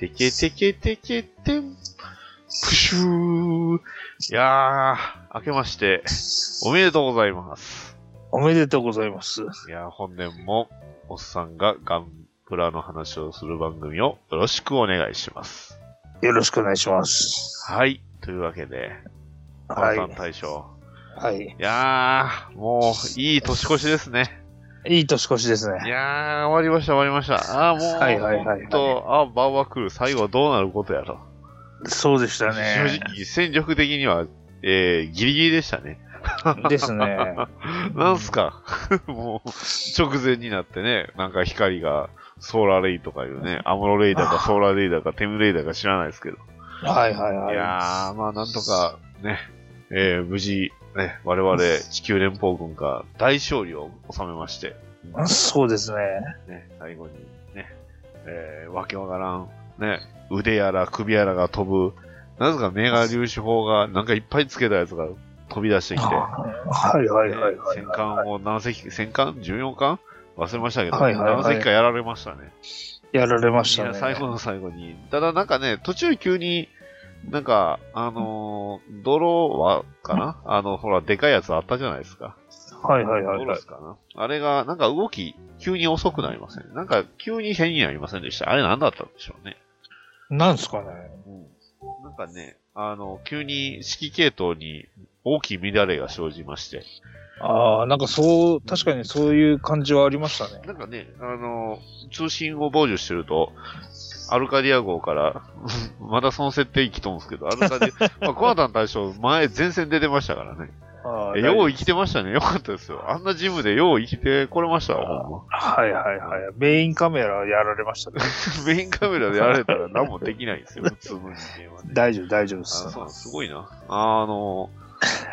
てけてけてけてん、プシュー。いやー、明けまして、おめでとうございます。おめでとうございます。いやー、本年も、おっさんがガンプラの話をする番組をよろしくお願いします。よろしくお願いします。はい。というわけで、はい。大賞。はい。いやー、もう、いい年越しですね。いい年越しですいね。やー、終わりました、終わりました。あー、もう、はいはいはいはいと、あー、バーバクル、最後はどうなることやと。そうでした正ね。直、戦力的には、えー、ギリギリでしたね。ですね。なんすか もう、直前になってね、なんか光が、ソーラーレイとかいうね、アムロレイダーかソーラーレイダーかテムレイダーか知らないですけど。はいはいはいいやー、まあなんとかね、えー、無事、ね、我々地球連邦軍が大勝利を収めまして、い。そうですね。ね、最後にね、えー、わけわからん、ね、腕やら首やらが飛ぶ、なぜかメガ粒子砲がなんかいっぱいつけたやつが飛び出してきて、はいはいはいはい。戦艦を何隻、戦艦 ?14 艦？忘れましたけど、はいはいはい何隻かやられましたね。やられましたね。最後の最後に。ただなんかね、途中急に、なんか、あのー泥は、かな？あの、ほら、でかいやつあったじゃないですか。はいはいはい。かな？あれが、なんか動き、急に遅くなりません、なんか、急に変になりませんでした？あれ何だったんでしょうね。なんすかね。うん。なんかね、あの、急に指揮系統に大きい乱れが生じまして。ああ、なんかそう、確かにそういう感じはありましたね。なんかね、あの、通信を傍受してると、アルカディア号から、まだその設定生きとんですけど、アルカディア、まあ、コアタン大将、前、前線出てましたからね。あよう生きてましたね。よかったですよ。あんなジムでよう生きてこれましたわ、ほんはいはいはい。メインカメラやられましたね。ま。メインカメラでやられたら何もできないんですよ、普通の人間はね。大丈夫大丈夫であす。そう、すごいな。あの、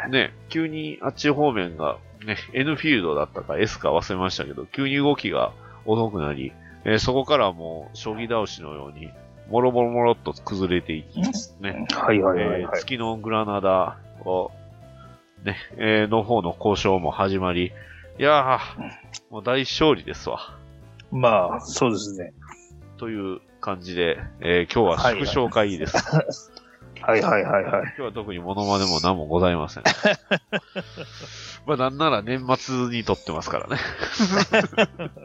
ね、急にあっち方面が、ね、N フィールドだったか S か忘れましたけど、急に動きが遅くなり、えーそこからもう、将棋倒しのように、もろもろもろっと崩れていき、ね、はいはいはいはい。えー月のグラナダを、ね、えーの方の交渉も始まり、いやー、もう大勝利ですわ。まあ、そうですね。という感じで、えー今日は祝勝会議です。はいはいはいはい。今日は特にモノマネも何もございません。まあなんなら年末に撮ってますからね。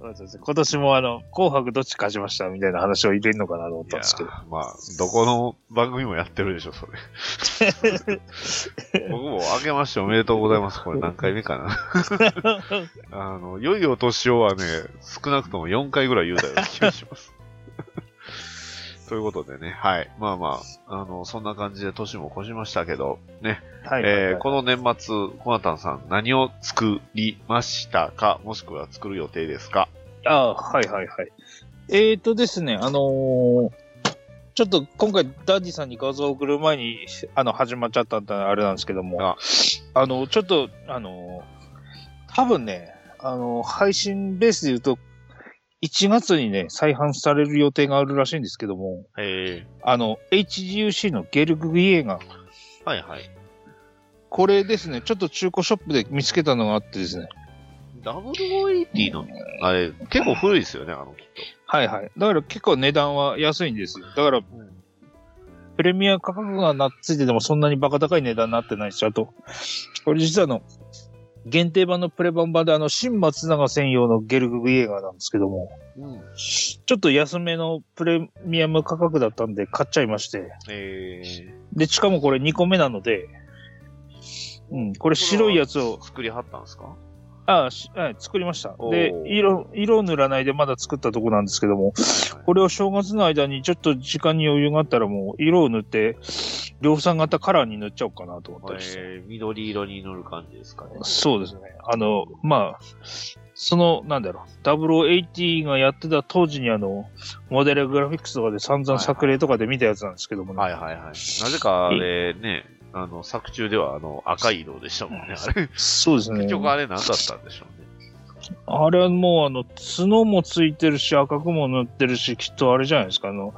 そうですね今年もあの、紅白どっち勝ちましたみたいな話を入れるのかなと思ったんですけど。ーまあ、どこの番組もやってるでしょ、それ。僕も明けましておめでとうございます。これ何回目かな。あの、良いお年をはね、少なくとも4回ぐらい言うたような気がします。ということでね、はい。まあまあ、あの、そんな感じで年も越しましたけど、ね、はい。はいはい。えーこの年末、コナタンさん何を作りましたか？もしくは作る予定ですか？ああ、はいはいはい。えーとですね、あのーちょっと今回ダディさんに画像を送る前に、あの、始まっちゃったんであれなんですけども、あ。あの、ちょっと、あのー多分ね、あの配信ベースで言うと、1月にね、再販される予定があるらしいんですけども、えあの、HGUC のゲルググイエが、ー、はいはい。これですね、ちょっと中古ショップで見つけたのがあってですね、WOAT の、あれ、結構古いですよね、あの、きっはいはい。だから結構値段は安いんですよ。だから、プレミア価格がなっついててもそんなにバカ高い値段になってないし、あと、これ実はあの、限定版のプレ版版であの、新松永専用のゲルググイエーガーなんですけども、と。うん。ちょっと安めのプレミアム価格だったんで買っちゃいまして、えー、で、しかもこれ2個目なので、うん、これ白いやつを、作りはったんですか？ああ、しはい、作りました。おでー、色、色を塗らないでまだ作ったとこなんですけども、これを正月の間にちょっと時間に余裕があったらもう色を塗って、量産型カラーに塗っちゃおうかなと思ったりして。えー、緑色に塗る感じですかね。そうですね。あの、まあ、その、なんだろう、0080がやってた当時にあの、モデルグラフィックスとかで散々作例とかで見たやつなんですけどもね。はいはいはい。なぜかあれね、あの、作中ではあの、赤い色でしたもんね、あれ。そうですね結。局あれ何だったんでしょうね。あれはもうあの、角もついてるし、赤くも塗ってるし、きっとあれじゃないですか、あの、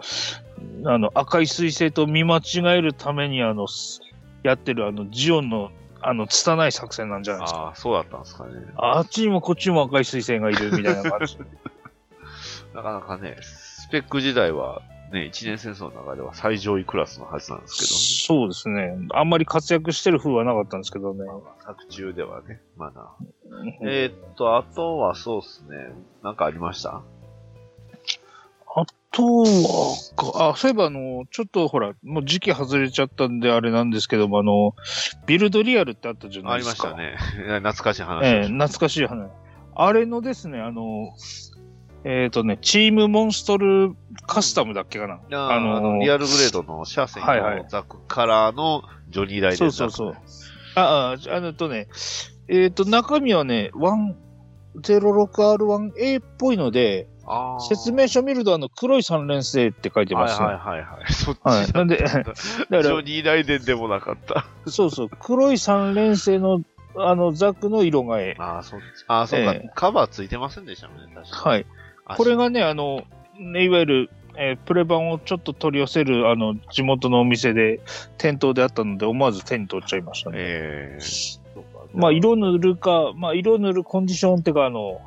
あの、赤い水星と見間違えるためにあの、すやってるあの、ジオンの、あの、拙い作戦なんじゃないですか。ああ、そうだったんですかね。あっちにもこっちにも赤い水星がいるみたいな感じ。なかなかね、スペック時代は、ね、一年戦争の中では最上位クラスのはずなんですけそうですね。あんまり活躍してる風はなかったんですけどね。ど、作中ではね、まだ。えーっと、あとはそうですね、なんかありました？あとはか、あ、そういえばあの、ちょっとほら、もう時期外れちゃったんであれなんですけども、あの、ビルドリアルってあったじゃなありいでか。ますしたね。懐かしい話ええ懐かしい話。あれのですね、あの、えっ、とね、チームモンストルカスタムだっけかな。いやーあの、リアルグレードの車線はいはいのザクカラーのジョニー・ライデンそうそうそう。あ、あ、あのとね、えっ、と、中身はね、106R1A っぽいので、あー説明書見るとあの、黒い三連星って書いてはいますね。はいはいはい。そっちはい。なんで、だ だからジョ、ニー・ライデンでもなかった。そうそう、黒い三連星の、あの、ザクの色替え。ああ、そっち。ああ、そうか、ええカバーついてませんでしたもんね、確かに。はい。あこれがね、あの、ね、いわゆる、えープレ版をちょっと取り寄せる、あの、地元のお店で、店頭であったので、思わず手に取っちゃいましたね。ええそうかまあ、色塗るか、まあ、色塗るコンディションっていうか、あの、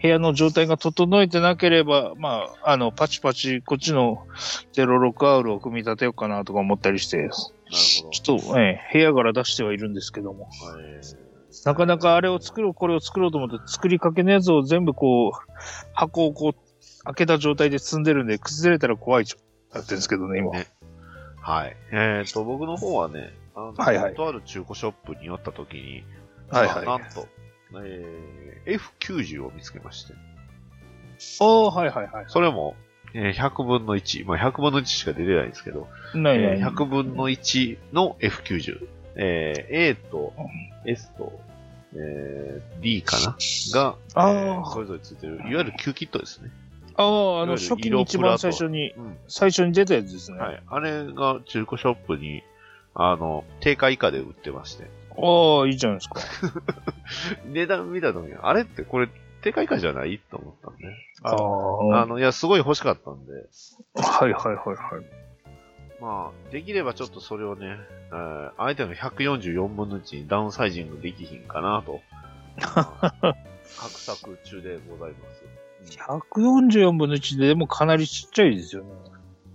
部屋の状態が整えてなければ、まあ、あの、パチパチ、こっちの 06R を組み立てようかなとか思ったりして、なるほちょっと、えー部屋から出してはいるんですけども、ど。ええなかなかあれを作ろう、これを作ろうと思って、作りかけのやつを全部こう、箱をこう、開けた状態で積んでるんで、崩れたら怖い状態やってるんですけどね、今。ねはい。えっ、と、僕の方はね、あの、はいはいとある中古ショップに寄った時に、はいはい。なんと、えー F90 を見つけまして、あー、はいはいはい。それも、えー100分の1、まあ、100分の1しか出てないんですけど、ないない。えー100分の1の F90、えー A と S と、えー D かなが、えーそれぞれついてる、いわゆる Q キットですね。ああ、あの、初期に一番最初に、うん。最初に出たやつですね。はい。あれが中古ショップに、あの、定価以下で売ってまして、ああ、いいじゃないですか。値段見た時に、あれってこれ定価以下じゃない？と思ったんで。ああ。あの、いや、すごい欲しかったんで、はいはいはいはい。まあ、できればちょっとそれをね、えー相手の144分の1にダウンサイジングできひんかなと、まあ画策中でございます。うん144分の1ででもかなりちっちゃいですよね。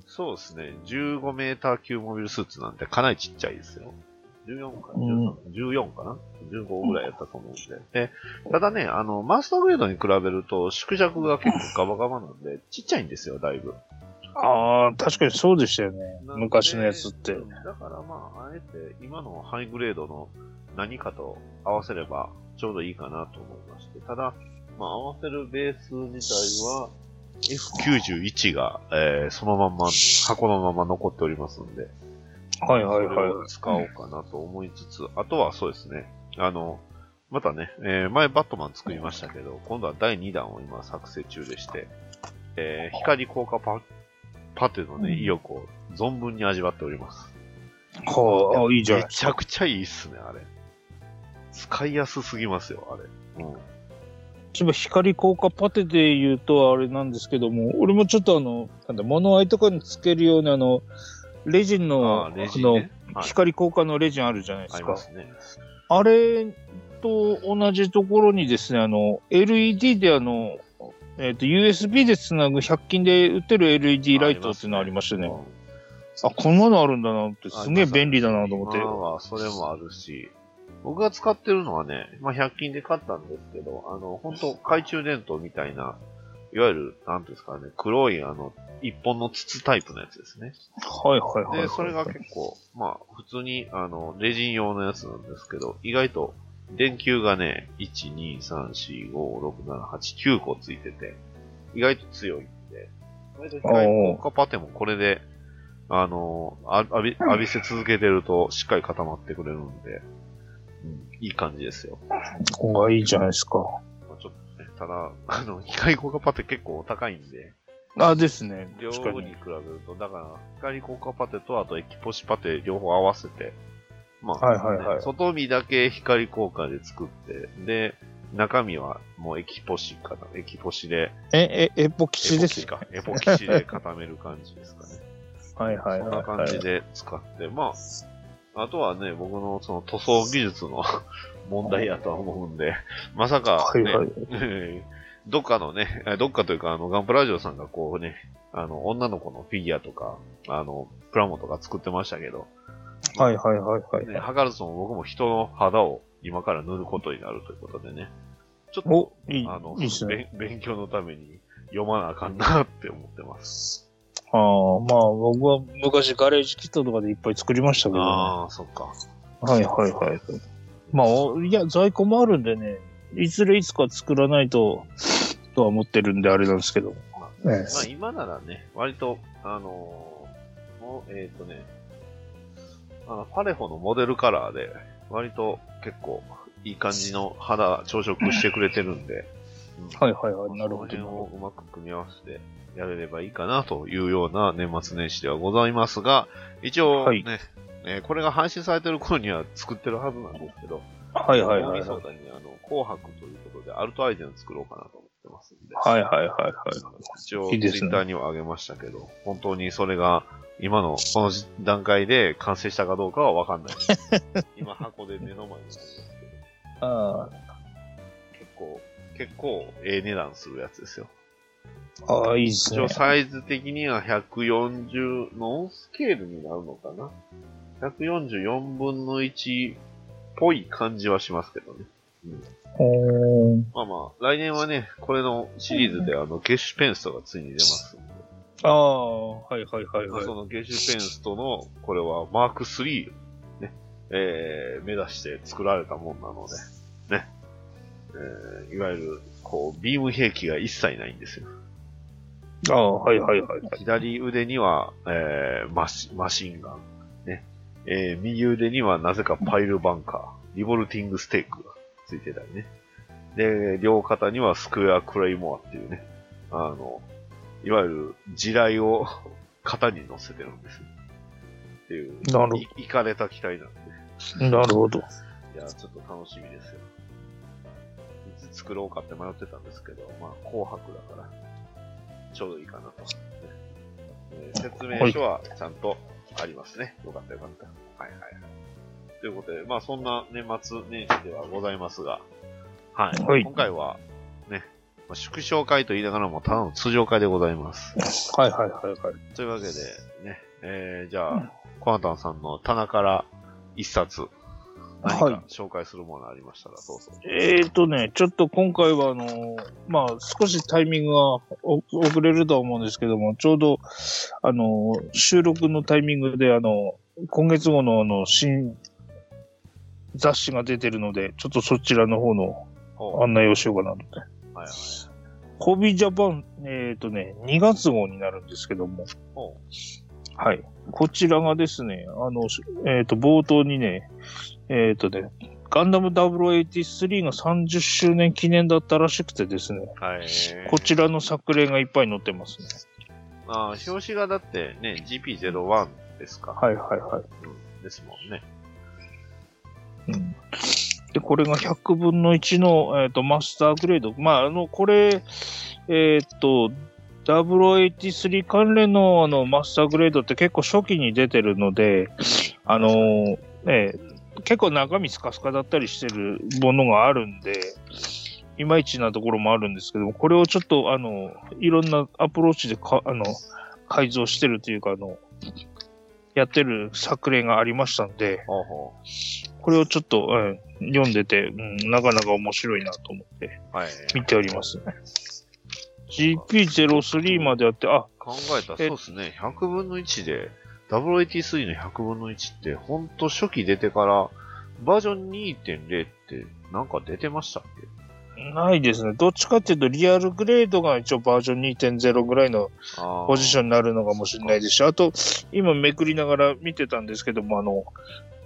そうですね。15メーター級モビルスーツなんてかなりちっちゃいですよ。14か、うん13 14かな ?15 ぐらいやったと思うんで。で、ただね、あの、マスターグレードに比べると縮尺が結構ガバガバなんで、ちっちゃいんですよ、だいぶ。ああ、確かにそうでしたよね。昔のやつって。だからまあ、あえて今のハイグレードの何かと合わせればちょうどいいかなと思いまして。ただ、まあ合わせるベース自体は F91 が、えーそのまんま、箱のまま残っておりますんで。はいはいそれをはい。使おうかなと思いつつ、あとはそうですね。あの、またね、えー前バットマン作りましたけど、今度は第2弾を今作成中でして、えー光効果パパテのね、うん意欲を存分に味わっております。はあ、あいいじゃないめちゃくちゃいいっすね、あれ。使いやすすぎますよ、あれ。うん。一番光効果パテで言うとあれなんですけども、俺もちょっとあの、なんだ、物合いとかにつけるようなあの、レジンの、あジンのね。はい光効果のレジンあるじゃないですか。ありますね。あれと同じところにですね、あの、LED であの、えっ、と、USB でつなぐ100均で売ってる LED ライトっていうのありましてね。うんあ、こんなのあるんだなって、すげえ便利だなと思って。今はそれもあるし、僕が使ってるのはね、まあ、100均で買ったんですけど、あの、本当懐中電灯みたいな、いわゆる、なんていうんですかね、黒い、あの、一本の筒タイプのやつですね。はいはいはい。で、それが結構、まあ、普通に、あの、レジン用のやつなんですけど、意外と、電球がね、1、2、3、4、5、6、7、8、9個ついてて、意外と強いんで、割と光効果パテもこれで、あの、あ浴び、浴びせ続けてるとしっかり固まってくれるんで、うん、いい感じですよ。ここがいいじゃないですか。まあちょっとね、ただ、あの、光効果パテ結構お高いんで、あ、ですね。両確かに。方に比べると、だから、光効果パテとあとエキポシパテ両方合わせて、まあ、はいはいはい外見だけ光効果で作って、で、中身はもうエキポシかな、エキポシで、え、え、エポキシですか？エポキシで固める感じですかね。はいはいそんな。感じで使って、まあ、あとはね、僕のその塗装技術の 問題やとは思うんで、まさか、ね、はいはい。えーどっかのね、え どっかというか、あの、ガンプラジオさんがこうね、あの、女の子のフィギュアとか、あの、プラモとか作ってましたけど、はいはいはいはい。ね、図るとも僕も人の肌を今から塗ることになるということでね、ちょっおと、、いい、あの、いいね。勉勉強のために読まなあかんなって思ってます。ああ、まあ僕は昔ガレージキットとかでいっぱい作りましたけど、ね。ああ、そっか。はいはいはい。まあ、おいや、在庫もあるんでね、いずれいつか作らないと、とは思ってるんであれなんですけど。まあ、今ならね、割と、あのーもう、えっ、とね、あの、パレフォのモデルカラーで、割と結構いい感じの肌調色してくれてるんで、うんはいはいはい、なるほその辺をど。うまく組み合わせてやれればいいかなというような年末年始ではございますが、一応はいね、えーこれが配信されてる頃には作ってるはずなんですけど、はいはいはい。大晦日にあの、紅白ということで、アルトアイテム作ろうかなと思ってますんで。はいはいはいはい。一応、ツイッターには上げましたけど、本当にそれが、今のこの段階で完成したかどうかはわかんない。今箱で目の前にありますけど、あ結構、結構、ええ値段するやつですよ。あ、ああ、いいですね一応。サイズ的には140、ノンスケールになるのかな ?144 分の1っぽい感じはしますけどね。おーまあまあ、来年はね、これのシリーズであの、ゲッシュペンストがついに出ますんで。ああ、はいはいはいはい。そのゲッシュペンストの、これはマーク3、ね、えー、目指して作られたもんなので、ね、えー、いわゆる、こう、ビーム兵器が一切ないんですよ。ああ、はいはいはいはい。左腕には、えー、マシマシンガン、ね、えー、右腕にはなぜかパイルバンカー、リボルティングステークがついてたりね。で、両肩にはスクエアクレイモアっていうね、あの、いわゆる地雷を 肩に乗せてるんです。っていう、なるほどいいかれた機体なんで。なるほど。いや、ちょっと楽しみですよ。いつ作ろうかって迷ってたんですけど、まあ、紅白だから、ちょうどいいかなと。説明書はちゃんとありますね。よかったよかった。はいはいはい。ということで、まあ、そんな年末年始ではございますが、はい。はい今回は、ね、まあ縮小会と言いながらも、ただの通常会でございます。はいはいはいはい。というわけで、ね、えー、じゃあ、コナタンさんの棚から一冊、何はいか紹介するものありましたら、どうぞ。えーとね、ちょっと今回はあのーまあ少しタイミングがお遅れるとは思うんですけども、ちょうど、あのー収録のタイミングであの、今月号のあの、新雑誌が出てるので、ちょっとそちらの方の案内をしようかなと。はいはい。ホビージャパン、えーとね、2月号になるんですけども、ほはい。こちらがですね、あの、えっ、と、冒頭にね、えっ、とね、ガンダム083が30周年記念だったらしくてですね、う。はい。こちらの作例がいっぱい載ってますね。あー表紙がだってね、GP01 ですか。はいはいはい。うん。ですもんね。うん、で、これが100分の1の、えー、とマスターグレード。まあ、あの、これ、えっ、と、083関連のあのマスターグレードって結構初期に出てるので、あのーえー結構中身スカスカだったりしてるものがあるんで、いまいちなところもあるんですけども、これをちょっと、あの、いろんなアプローチでか、あの、改造してるというか、あの、やってる作例がありましたんで、ほうほこれをちょっと、うん読んでて、うん、なかなか面白いなと思って。見ておりますね。GP03 まであって、あ、考えたらそうですね。100分の1で、083の100分の1って、ほんと初期出てから、バージョン2.0ってなんか出てましたっけ？ないですね。どっちかっていうと、リアルグレードが一応バージョン2.0ぐらいのポジションになるのかもしれないですし、あと、今めくりながら見てたんですけども、あの、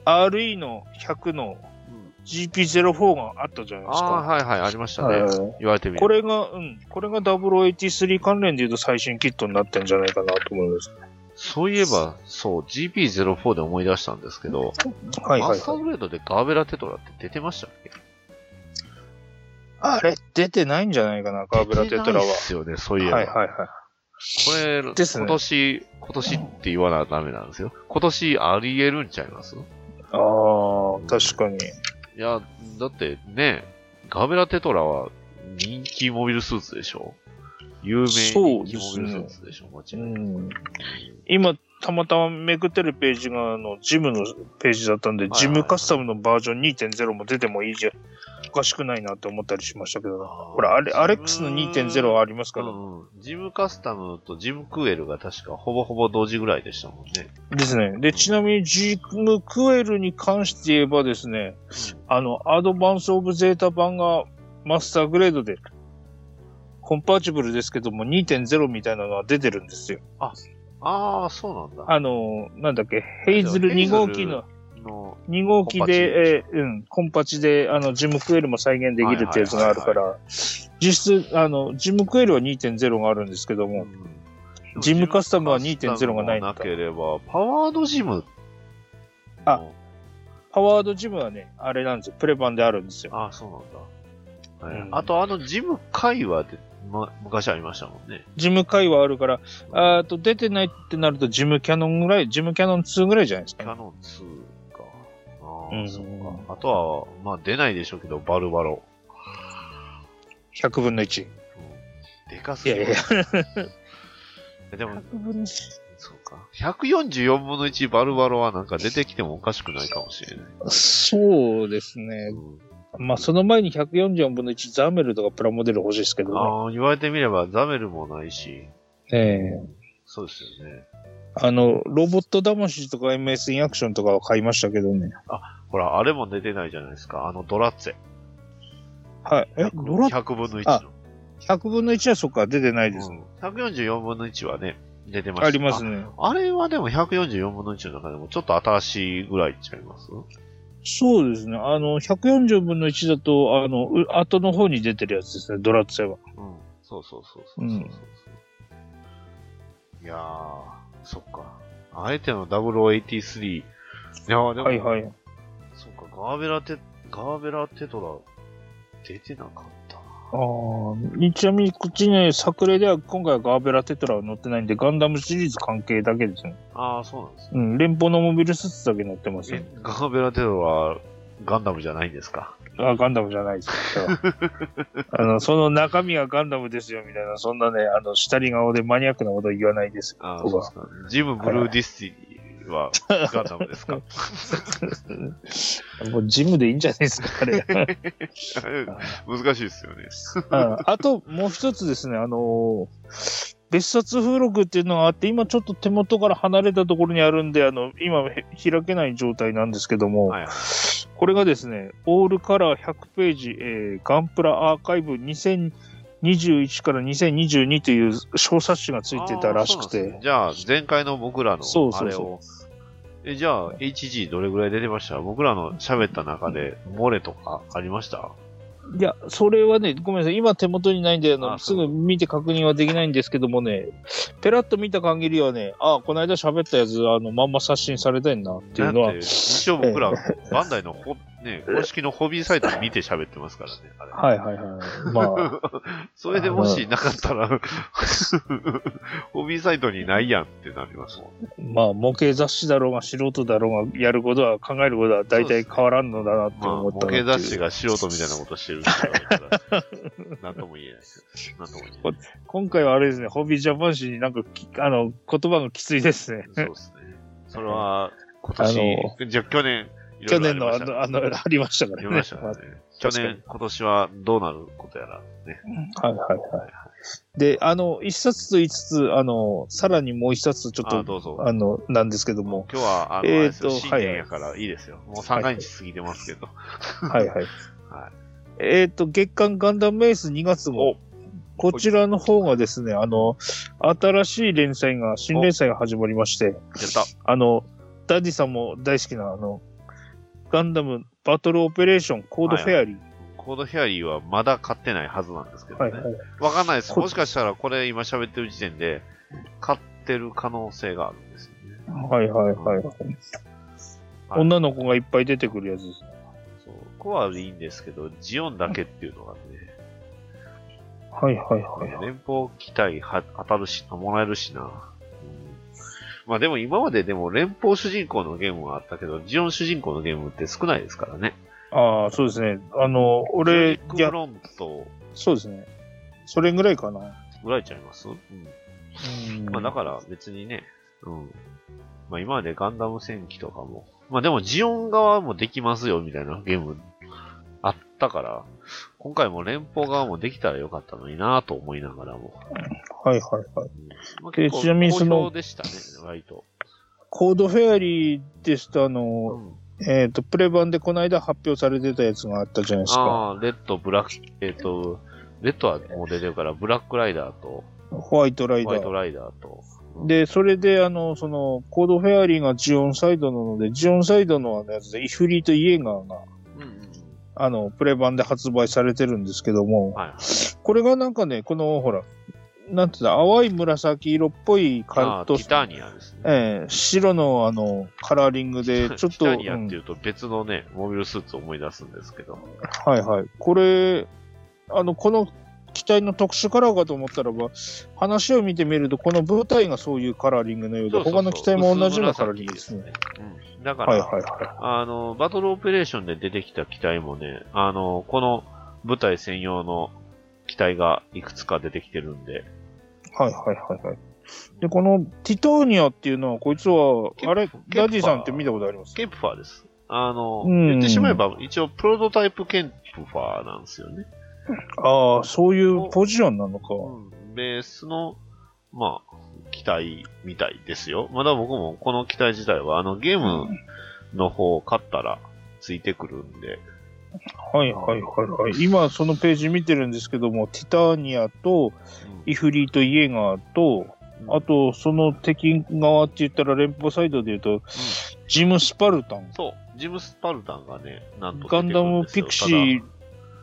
RE の100のうん GP04 があったじゃないですか。はいはい、ありましたね。はい言われてみるこれが、うん、これが0083関連で言うと最新キットになってんじゃないかなと思います。そういえば、そう、GP04 で思い出したんですけど、はいはい、マスタはい。ーグレードでガーベラテトラって出てましたっけ？あれ、出てないんじゃないかな、ガーベラテトラ出てないすよね、そういえば。はいはいはい。これ、ですね今年、今年って言わなダメなんですよ。今年あり得るんちゃいます？ああ、確かに。いや、だってね、ガーベラテトラは人気モビルスーツでしょ？有名人気モビルスーツでしょ間う違いなく。ん。今、たまたまめくってるページが、あの、ジムのページだったんで、ジムカスタムのバージョン2.0も出てもいいじゃ、おかしくないなって思ったりしましたけどな。ほら、あれ、アレックスの2.0はありますから。うんうん。ジムカスタムとジムクエルが確かほぼほぼ同時ぐらいでしたもんね。ですね。で、ちなみにジムクエルに関して言えばですね、あの、アドバンスオブゼータ版がマスターグレードで、コンパーチブルですけども2.0みたいなのは出てるんですよ。ああ、そうなんだ。あの、なんだっけ、ヘイズル2号機の、の、2号機で、えーうん、コンパチで、あの、ジムクエルも再現できるってやつがあるから、実質、あの、ジムクエルは2.0があるんですけども、ジムカスタムは2.0がないんだなければ、パワードジム。あパワードジムはね、あれなんですよ、プレ版であるんですよ。ああ、そうなんだ。はいうんあと、あの、ジム会話で、ま、昔ありましたもんね。ジム会はあるから、あーと、出てないってなると、ジムキャノンぐらい、ジムキャノン2ぐらいじゃないですか、ね。キャノン2か。ああ、うんそっか。あとは、まあ出ないでしょうけど、バルバロ。100分の1。うんでかすぎるいやいや。でも、100分のそうか。144分の1バルバロはなんか出てきてもおかしくないかもしれない。そうですね。うん、まあ、その前に144分の1ザメルとかプラモデル欲しいですけどね。ああ、言われてみればザメルもないし、ええそうですよね。あの、ロボット魂とか MS インアクションとかは買いましたけどね。ほら、あれも出てないじゃないですか。あのドラッツェ。はい。え、ドラ100分の1あの。100分の1はそっか、出てないですね。うん、144分の1はね、出てました。ありますね。ああれはでも144分の1の中でもちょっと新しいぐらいちゃいます？そうですね。あの、140分の1だと、あの、う後の方に出てるやつですね、ドラッツェは。うん。そうそうそうそうそうそう、うんいやー、そっか。あえての0083。いやーでも、はいはい。そっか、ガーベラテ、ガーベラテトラ、出てなかっ。ああ、ちなみにこっちね、作例では今回はガーベラテトラは載ってないんで、ガンダムシリーズ関係だけですね。ああ、そうなんですね。うん、連邦のモビルスーツだけ載ってますよえ。ガーベラテトラはガンダムじゃないんですか？あ、ガンダムじゃないですよ。あの、その中身がガンダムですよ、みたいな、そんなね、あの、したり顔でマニアックなこと言わないですよ。ああ、そうですか。ジム・ブルー・ディスティはガンダムですか？もうジムでいいんじゃないですか、あれ。難しいですよね。うんあと、もう一つですね、あのー別冊付録っていうのがあって、今ちょっと手元から離れたところにあるんで、あの、今へ開けない状態なんですけども、はいはい。これがですね、オールカラー100ページ、えーガンプラアーカイブ2021から2022という小冊子がついてたらしくて。ね、じゃあ、前回の僕らのあれを、え、じゃあ、HG どれぐらい出てました？僕らの喋った中で、漏れとかありました？いや、それはね、ごめんなさい。今手元にないんで、あの、すぐ見て確認はできないんですけどもね、ペラッと見た限りはね、あ、この間喋ったやつ、あの、まんま刷新されてんなっていうのは。一応僕ら、バンダイのほ、ね、公式のホビーサイト見て喋ってますからね。あれはいはいはい。まあ、それでもしなかったら、ホビーサイトにないやんってなりますもん。まあ、模型雑誌だろうが素人だろうが、やることは、考えることは大体変わらんのだなってまあ、思った模型雑誌が。が素人みたいなことしてるから、なんとも言えないですよ。なんとも言えない。今回はあれですね、ホビージャパン誌になんかき、あの、言葉がきついですね。そうですね。それは、今年、じゃあ去年、去年のあの、あの、ありましたからね。ありましたね。去年、今年はどうなることやらね。はいはいはい。で、あの、一冊と言いつつ、あの、さらにもう一冊ちょっあ、と、どうぞ。あの、なんですけども、今日は、あの、えーと新はい年やからいいですよ。もう三が日過ぎてますけど。はいはい。はえっ、と、月刊ガンダムエース2月号。おこちらの方がですね、あの、新しい連載が、新連載が始まりまして、やった。あの、ダディさんも大好きな、あの、ガンダムバトルオペレーションコードフェアリー。コードフェアリーはまだ買ってないはずなんですけどね。はいはい。わかんないです。こもしかしたらこれ今喋ってる時点で、買ってる可能性があるんですよね。はいはいはい。はい女の子がいっぱい出てくるやつですね。そう。コアでいいんですけど、ジオンだけっていうのがね、はいはいはいはい。連邦機体は当たるし、もらえるしな。うんまあでも今まででも連邦主人公のゲームはあったけど、ジオン主人公のゲームって少ないですからね。ああ、そうですね。あの、俺、ジオニックフロントそうですね。それぐらいかな。ぐらいちゃいます？うん。うんまあだから別にね、うん。まあ今までガンダム戦記とかも、まあでもジオン側もできますよみたいなゲームあったから、今回も連邦側もできたらよかったのになぁと思いながらも。はいはいはい。まあ、でちなみにそのでしたね、割と。コードフェアリーですと、あうの、ん、えっ、と、プレ版でこの間発表されてたやつがあったじゃないですか。ああ、レッド、ブラック、えっ、と、レッドはもう出てるから、ブラックライダーと、ホワイトライダー。ホワイトライダーと。うん、で、それで、あの、その、コードフェアリーがジオンサイドなので、ジオンサイドのあのやつで、イフリートイエーガーが、うんうんうん。あの、プレ版で発売されてるんですけども、はいはい。これがなんかね、この、ほら、なんていうんだ、淡い紫色っぽいあカットあティターニアですね。ええ白のあの、カラーリングで、ちょっと、ティタニアうんっていうと別のね、モビルスーツを思い出すんですけど。はいはい。これ、あの、この機体の特殊カラーかと思ったらば、話を見てみると、この舞台がそういうカラーリングのようで、そうそうそう他の機体も同じようなカラーリングですね。だから、はいはいはあの、バトルオペレーションで出てきた機体もね、あの、この部隊専用の機体がいくつか出てきてるんで、い。はいはいはいはい。で、このティターニアっていうのは、こいつは、あれ、ダディさんって見たことあります？ケンプファーです。あの、うん言ってしまえば、一応プロトタイプケンプファーなんですよね。ああ、そういうポジションなのか。うん、ベースの、まあ、機体みたいですよ。まだ僕もこの機体自体は、あの、ゲームの方を買ったらついてくるんで、はいはいはいはい。今、そのページ見てるんですけども、ティターニアと、イフリートイエガーと、うんあと、その敵側って言ったら連邦サイドで言うと、ジム・スパルタン。そう、ジムスパルタンがね、なんとガンダムピクシー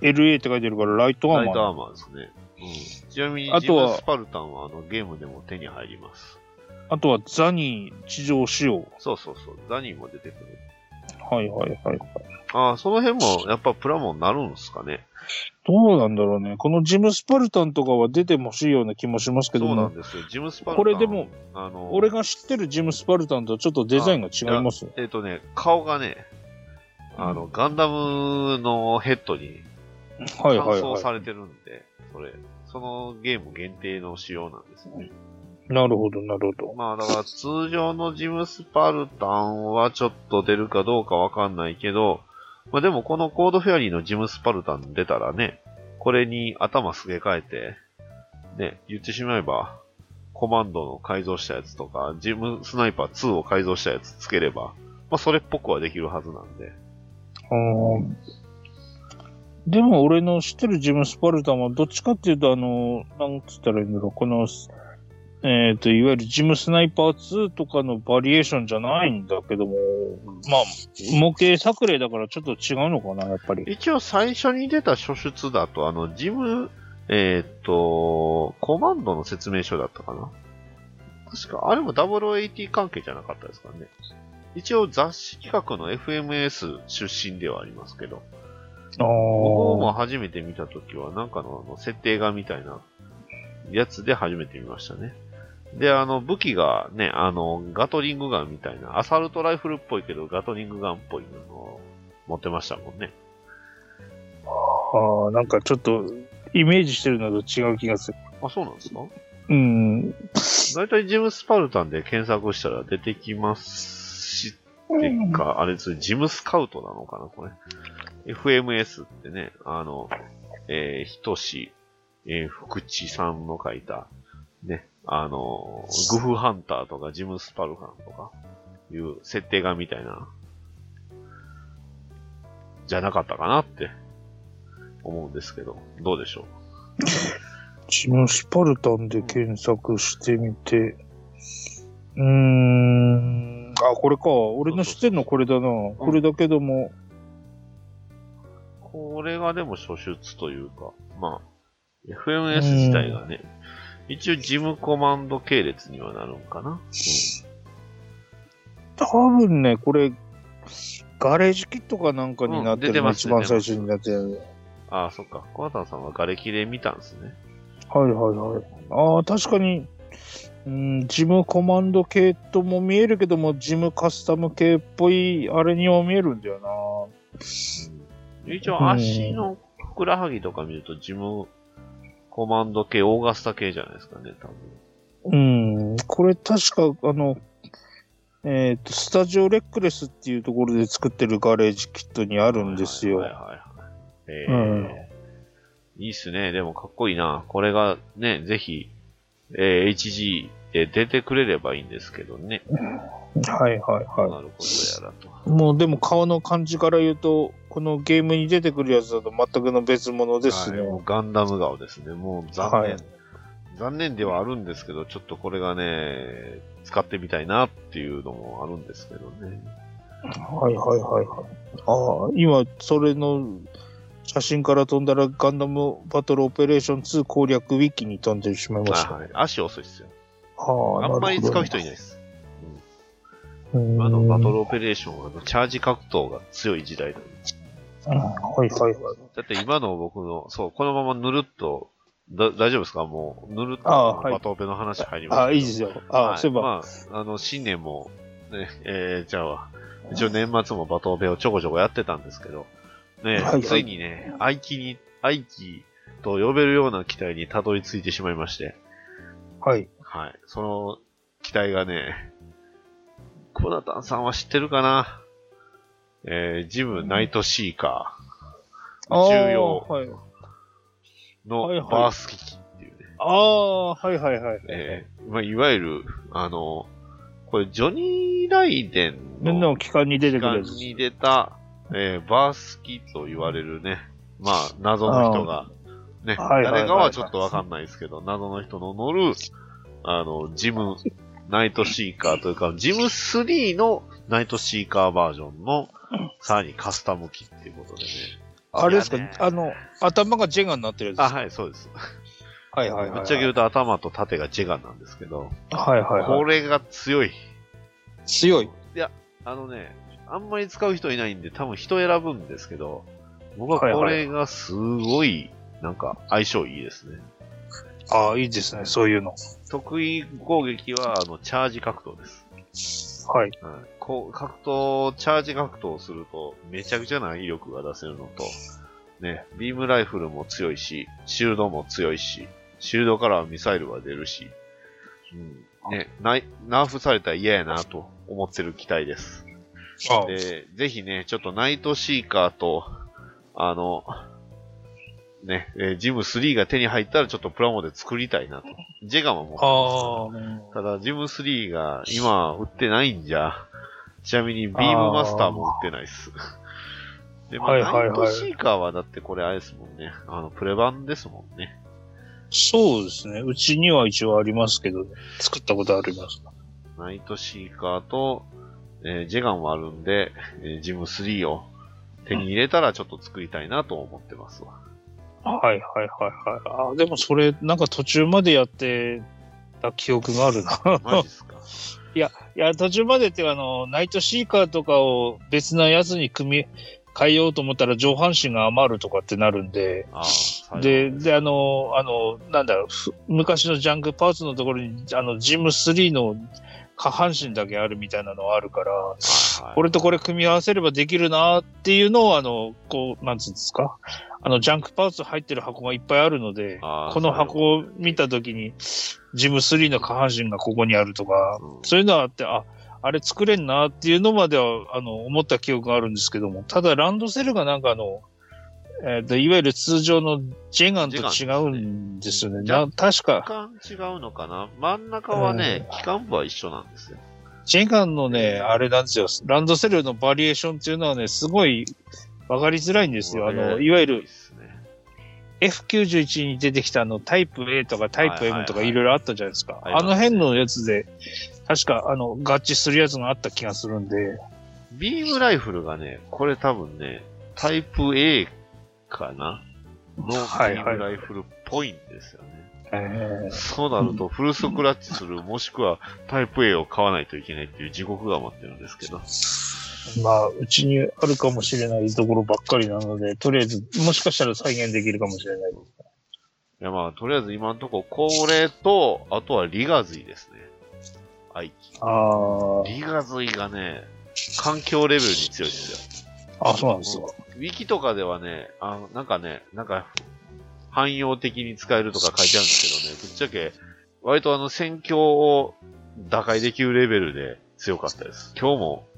LA って書いてるから、ライトアーマー。ライトアーマーですね。うん、ちなみに、あとはジムスパルタンはあのゲームでも手に入ります。あとはザニー地上仕様。そうそうそう、ザニーも出てくる。はいはいはい。ああ、その辺もやっぱプラモになるんですかね。どうなんだろうね。このジム・スパルタンとかは出てほしいような気もしますけどもそうなん、ですよ。ジムスパルタン。これでも、あの、俺が知ってるジム・スパルタンとはちょっとデザインが違います。えっ、とね、顔がね、あの、ガンダムのヘッドにはい乾はいされてるんで、それ、そのゲーム限定の仕様なんですよね。い。なるほど、なるほど。まあだから通常のジムスパルタンはちょっと出るかどうかわかんないけど、まあでもこのコードフェアリーのジムスパルタン出たらね、これに頭すげ替えて、ね、言ってしまえば、コマンドの改造したやつとか、ジムスナイパー2を改造したやつつければ、まあそれっぽくはできるはずなんで。でも俺の知ってるジム・スパルタンはどっちかっていうとあの、なんつったらいいんだろう、この、えっ、と、いわゆるジムスナイパー2とかのバリエーションじゃないんだけども、まあ、模型作例だからちょっと違うのかな、やっぱり。一応最初に出た書出だと、あの、ジム、えーっと、コマンドの説明書だったかな？確か、あれも0080関係じゃなかったですかね。一応雑誌企画の FMS 出身ではありますけど、あ僕もあ。初めて見たときは、なんかのあの設定画みたいなやつで初めて見ましたね。で、あの、武器がね、あの、ガトリングガンみたいな、アサルトライフルっぽいけど、ガトリングガンっぽいのを持ってましたもんね。ああ、なんかちょっと、イメージしてるのと違う気がする。あ、そうなんですか？うん。だいたいジムスパルタンで検索したら出てきますし、ってか、あれですジムスカウトなのかな、これ。FMS ってね、あの、えー、ひとし、えー、福地さんの書いた、ね、あの、グフハンターとかジムスパルタンとか、いう設定画みたいな、じゃなかったかなって。思うんですけど、どうでしょジムスパルタンで検索してみて、うーん、あ、これか。俺の知ってんのこれだな。これだけども、う。これがでも初出というか、まあ、FMS 自体がね、一応ジムコマンド系列にはなるんかな？うん多分ね、これ、ガレージキットかなんかになってるの、うん出てます一番最初になってる。ああ、そっか。コアタンさんは瓦礫で見たんですね。はいはいはい。ああ、確かに、うん、ジムコマンド系とも見えるけども、ジムカスタム系っぽいあれにも見えるんだよ一応足のふくらはぎとか見るとジムコマンド系、オーガスタ系じゃないですかね、多分。な。うん、これ確か、あの、えっ、と、スタジオレックレスっていうところで作ってるガレージキットにあるんですよ。はいはいはいはい。えーうんいいっすね。でもかっこいいな。これがね、ぜひ、えー HG で出てくれればいいんですけどね。はいはいはなることやらと。い。もうでも顔の感じから言うと、このゲームに出てくるやつだと全くの別物ですね。はいもうガンダム顔ですね。もう残念。はい残念ではあるんですけど、ちょっとこれがね、使ってみたいなっていうのもあるんですけどね。はいはいはいはい。ああ、今、それの写真から飛んだらガンダムバトルオペレーション2攻略ウィキに飛んでしまいました。あはい、足遅いっすよ。ああんまり使う人いい。ないです。うんあの、バトルオペレーションは、チャージ格闘が強い時代だ、ね。うんはいはいはい。だって今の僕の、そう、このままぬるっと、だ大丈夫ですか？もう、ぬるっとバトオペの話入りますけど。あいいですよ。あ、はいそういえば、まあ、あの、新年も、ね、えー、じゃあ、一応年末もバトオペをちょこちょこやってたんですけど、ね、はいはいついにね、愛機に、愛機と呼べるような機体にたどり着いてしまいまして、はい。はい。その機体がね、コナタンさんは知ってるかな？えー、ジムナイトシーカー、宇はい。のバース機器っていうね、ああ、はいはいはい。えーまあ、いわゆる、あの、これ、ジョニー・ライデンのの機関に出て期くるやつ。間に出た、えーバース機と言われるね、まあ、謎の人が、ね、誰かはちょっとわかんないですけど、謎の人の乗る、あの、ジム、ナイトシーカーというか、ジム3のナイトシーカーバージョンの、さらにカスタム機っていうことでね。あれですか？あの、頭がジェガになってるやつであ、すか？はい、そうです。はいはいはい。ぶっちゃけ言うと頭と縦がジェガンなんですけど、はいはいはい。これが強い。強い。いや、あのね、あんまり使う人いないんで、多分人選ぶんですけど、僕はこれがすごい、なんか相性いいですね。ああ、いいですね、そういうの。得意攻撃は、あの、チャージ格闘です。はい。はい、こう格闘、チャージ格闘をすると、めちゃくちゃな威力が出せるのと、ね、ビームライフルも強いし、シールドも強いし、シールドからはミサイルが出るし、うん、ね、ナーフされたら嫌やなと思ってる機体です。あで、ぜひね、ちょっとナイトシーカーと、あの、ね、えージム3が手に入ったらちょっとプラモで作りたいなと。ジェガも持ってますただ、ジム3が今売ってないんじゃ、ちなみにビームマスターも売ってないっす。でも、はいはいはいナイトシーカーはだってこれあれですもんね。あの、プレ版ですもんね。そうですね。うちには一応ありますけど、作ったことあります。ナイトシーカーと、えージェガンはあるんで、えージム3を手に入れたらちょっと作りたいなと思ってますわ。はいはいはいはい。あでもそれ、なんか途中までやってた記憶があるな。マジっすかいや、途中までってあの、ナイトシーカーとかを別なやつに組み、変えようと思ったら上半身が余るとかってなるんで、で、で、あの、あの、なんだろう、ふ昔のジャンクパーツのところに、あの、ジム3の下半身だけあるみたいなのはあるから、はいはいこれとこれ組み合わせればできるなっていうのを、あの、こう、なんつうんですか？あの、ジャンクパーツ入ってる箱がいっぱいあるので、この箱を見たときに、ジム3の下半身がここにあるとか、うんそういうのはあって、あ、あれ作れんなっていうのまでは、あの、思った記憶があるんですけども、ただランドセルがなんかあの、えっ、と、いわゆる通常のジェガンと違うんですよね。ジェガンな確か、機関違うのかな？真ん中はね、機関部は一緒なんですよ。ジェガンのね、あれなんですよ。ランドセルのバリエーションっていうのはね、すごい分かりづらいんですよ。あの、いわゆるいいっ、すね F91 に出てきたあのタイプ A とかタイプ M とかはいはいはいいろいろあったじゃないですか。あの辺のやつで、確かあの合致するやつがあった気がするんで、ビームライフルがね、これ多分ね、タイプ A かな？のビはいはいームライフルっぽいんですよね。えーそうなると、フルスクラッチする、もしくはタイプ A を買わないといけないっていう地獄が待ってるんですけど。まあ、うちにあるかもしれないところばっかりなので、とりあえず、もしかしたら再現できるかもしれないです。いやまあ、とりあえず今のところ、これと、あとはリガズイですね。愛機。あリガズイがね、環境レベルに強いですよ。あ、あ、そうなんですか。ウィキとかではね、あのなんかね、なんか、汎用的に使えるとか書いてあるんですけどね、ぶっちゃけ、割とあの戦況を打開できるレベルで強かったです。今日も、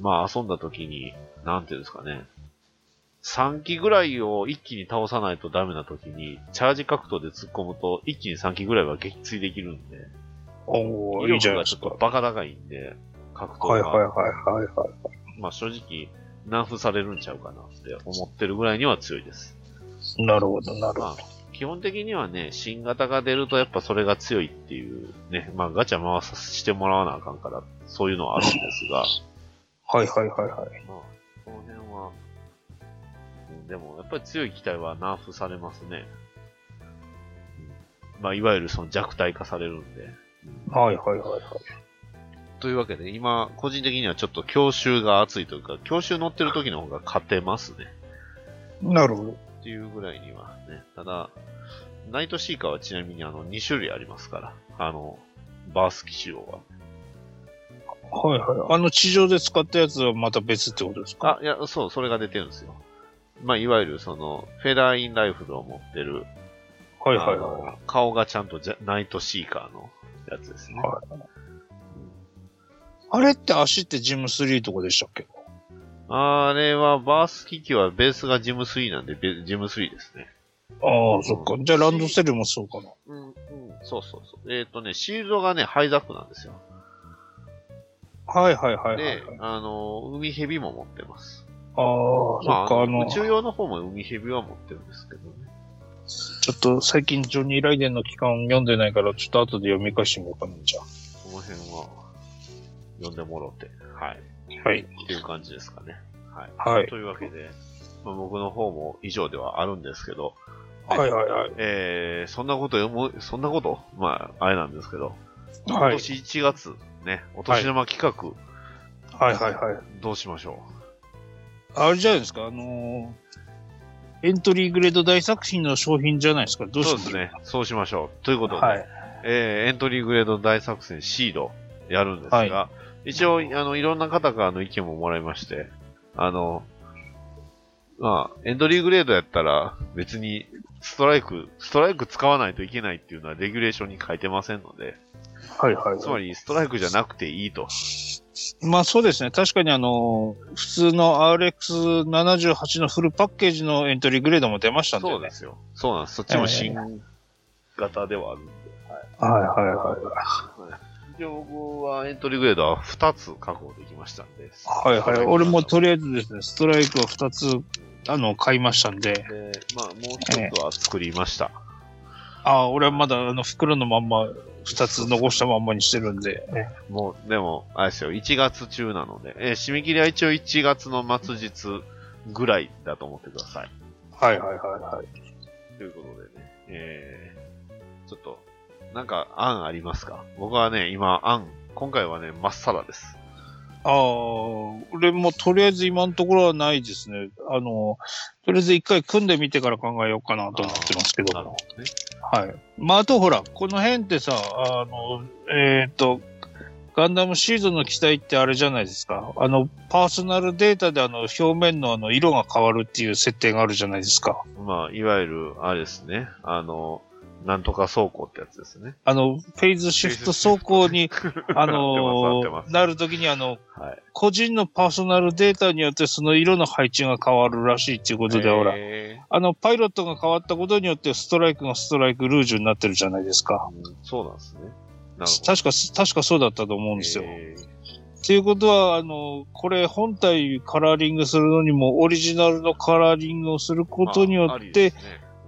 まあ遊んだ時に、なんていうんですかね、3機ぐらいを一気に倒さないとダメな時に、チャージ格闘で突っ込むと、一気に3機ぐらいは撃墜できるんで、お威力がちょっと。バカ高いんで、格闘が。はいはいはいはいはい。まあ正直、ナーフされるんちゃうかなって思ってるぐらいには強いです。なるほど、なるほまあ、基本的にはね、新型が出るとやっぱそれが強いっていう、ね、まあガチャ回させてもらわなあかんから、そういうのはあるんですが、ど。はいはいはいはい。まあ、この辺は、うんでもやっぱり強い機体はナーフされますね。うんまあ、いわゆるその弱体化されるんで。はいはいはいはい。というわけで、今、個人的にはちょっと教習が熱いというか、教習乗ってる時の方が勝てますね。なるほど。っていうぐらいにはね。ただ、ナイトシーカーはちなみにあの2種類ありますから。あの、バース機種用は。はいはい。あの地上で使ったやつはまた別ってことですか？あ、いや、そう、それが出てるんですよ。まあ、いわゆるその、フェダーインライフルを持ってる、はいはいあはの顔がちゃんとじゃナイトシーカーのやつですね。はあれって足ってジム3とかでしたっけ？あれは、バース機器はベースがジム3なんで、ベジム3ですね。ああ、そっか。じゃあランドセルもそうかな。うん、うん、そうそうそう。えっ、とね、シールドがね、ハイザックなんですよ。はいはいはいはい、で、あの、海蛇も持ってます。ああ、そまあ、っか、あの、宇宙用の方も海蛇は持ってるんですけどね。ちょっと最近ジョニー・ライデンの期間読んでないから、ちょっと後で読み返してみようかな、じゃこの辺は、読んでもろて、はい。あ。はい。っていう感じですかね。はい。はい。というわけで、まあ、僕の方も以上ではあるんですけど、はいはいはい。えー、そんなこと思う、そんなこと？まあ、あれなんですけど、今はい。年1月、ね、お年玉企画、はいはいはい。どうしましょあれじゃないですか、あのーエントリーグレード大作品の商品じゃないですか。どううしましょそうですね。そうしましょう。ということで、はい。えーエントリーグレード大作戦シードやるんですが、は一応、あの、いろんな方からの意見ももらいまして、あの、まあ、エントリーグレードやったら別にストライク、ストライク使わないといけないっていうのはレギュレーションに書いてませんので、はいはい、つまりストライクじゃなくていいと。まあそうですね。確かにあのー普通の RX78 のフルパッケージのエントリーグレードも出ましたんでね。そうですよ。そうなんです。そっちも新型ではあるんで。はいはいはい。一応僕はエントリーグレードは2つ確保できましたんで。はい。はい。俺もとりあえずですね、ストライクを2つ、あの、買いましたんで。で、まあ、もう一つは作りました。ああ、俺はまだあの袋のまんま、2つ残したまんまにしてるんで。もう、でも、あれですよ、1月中なので、えー締め切りは一応1月の末日ぐらいだと思ってください。はいはいはいはい。ということでね、えー、ちょっと、なんか案ありますか？僕はね、今案、今回はね、まっさらです。ああ、俺もとりあえず今のところはないですね。あの、とりあえず一回組んでみてから考えようかなと思ってますけど。なるほどね。はい。まあ、あとほら、この辺ってさ、あの、えっ、と、ガンダムシーズンの機体ってあれじゃないですか。あの、パーソナルデータであの、表面のあの、色が変わるっていう設定があるじゃないですか。まあ、いわゆる、あれですね、あの、なんとか走行ってやつですね。あの、フェイズシフト走行に、あのなるときにあの、はい。個人のパーソナルデータによってその色の配置が変わるらしいっていうことで、ほら、えあの、パイロットが変わったことによってストライクがストライクルージュになってるじゃないですか。ーうんそうなんですね。確か、確かそうだったと思うんですよ。えーっていうことは、あの、これ本体カラーリングするのにもオリジナルのカラーリングをすることによって、ですね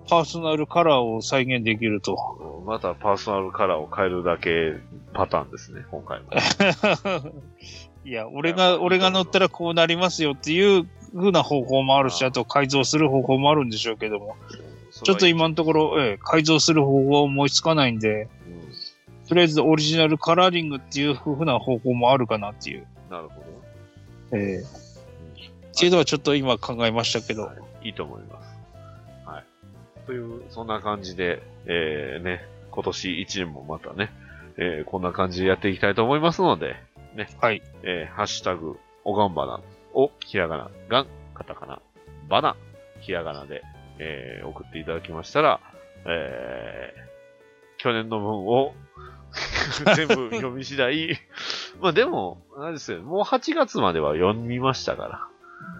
パーソナルカラーを再現できると。またパーソナルカラーを変えるだけパターンですね、今回も。いや、俺が、俺が乗ったらこうなりますよっていう風な方法もあるし、あと改造する方法もあるんでしょうけども、ちょっと今のところ、ええ、改造する方法は思いつかないんで、うん、とりあえずオリジナルカラーリングっていう風な方法もあるかなっていう。なるほど。ええっていうのはちょっと今考えましたけど。はい、いいと思います。はい。という、そんな感じで、えー、ね、今年一年もまたね、えー、こんな感じでやっていきたいと思いますので、ね。はい。えー、ハッシュタグ、おがんばな、お、ひらがな、がん、カタカナ、ばな、ひらがなで、えー、送っていただきましたら、えー、去年の分を 全部読み次第、まあでも、あれですよ、もう8月までは読みましたから。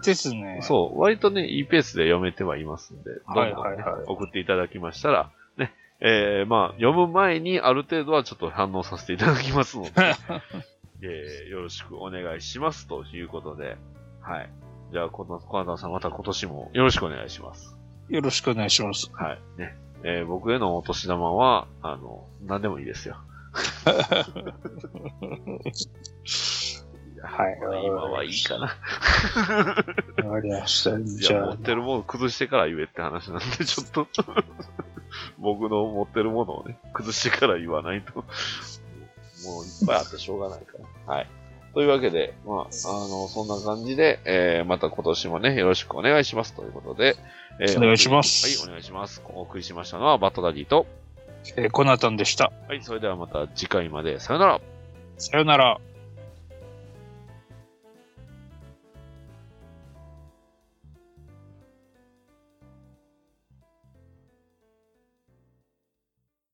ですね。そう、割とね、いいペースで読めてはいますんで、どんどん、ね送っていただきましたら、ね、えー、まあ、読む前にある程度はちょっと反応させていただきますので、えー、よろしくお願いしますということで、はい。じゃあ、この、小畑さんまた今年もよろしくお願いします。よろしくお願いします。はい。ね。えー、僕へのお年玉は、あの、何でもいいですよ。はいまあ今はいいかな。わかりました。いじや、持ゃってるもの崩してから言えって話なんで、ちょっと 僕の持ってるものをね、崩してから言わないと、もういっぱいあってしょうがないから。はい。というわけで、まあ、あの、そんな感じで、えー、また今年もね、よろしくお願いしますということで、えお願いしますはい、お願いします。お送りしましたのは、バットダディと、あ、えーコナタンでした。はい、それではまた次回まで、さよなら。さよなら。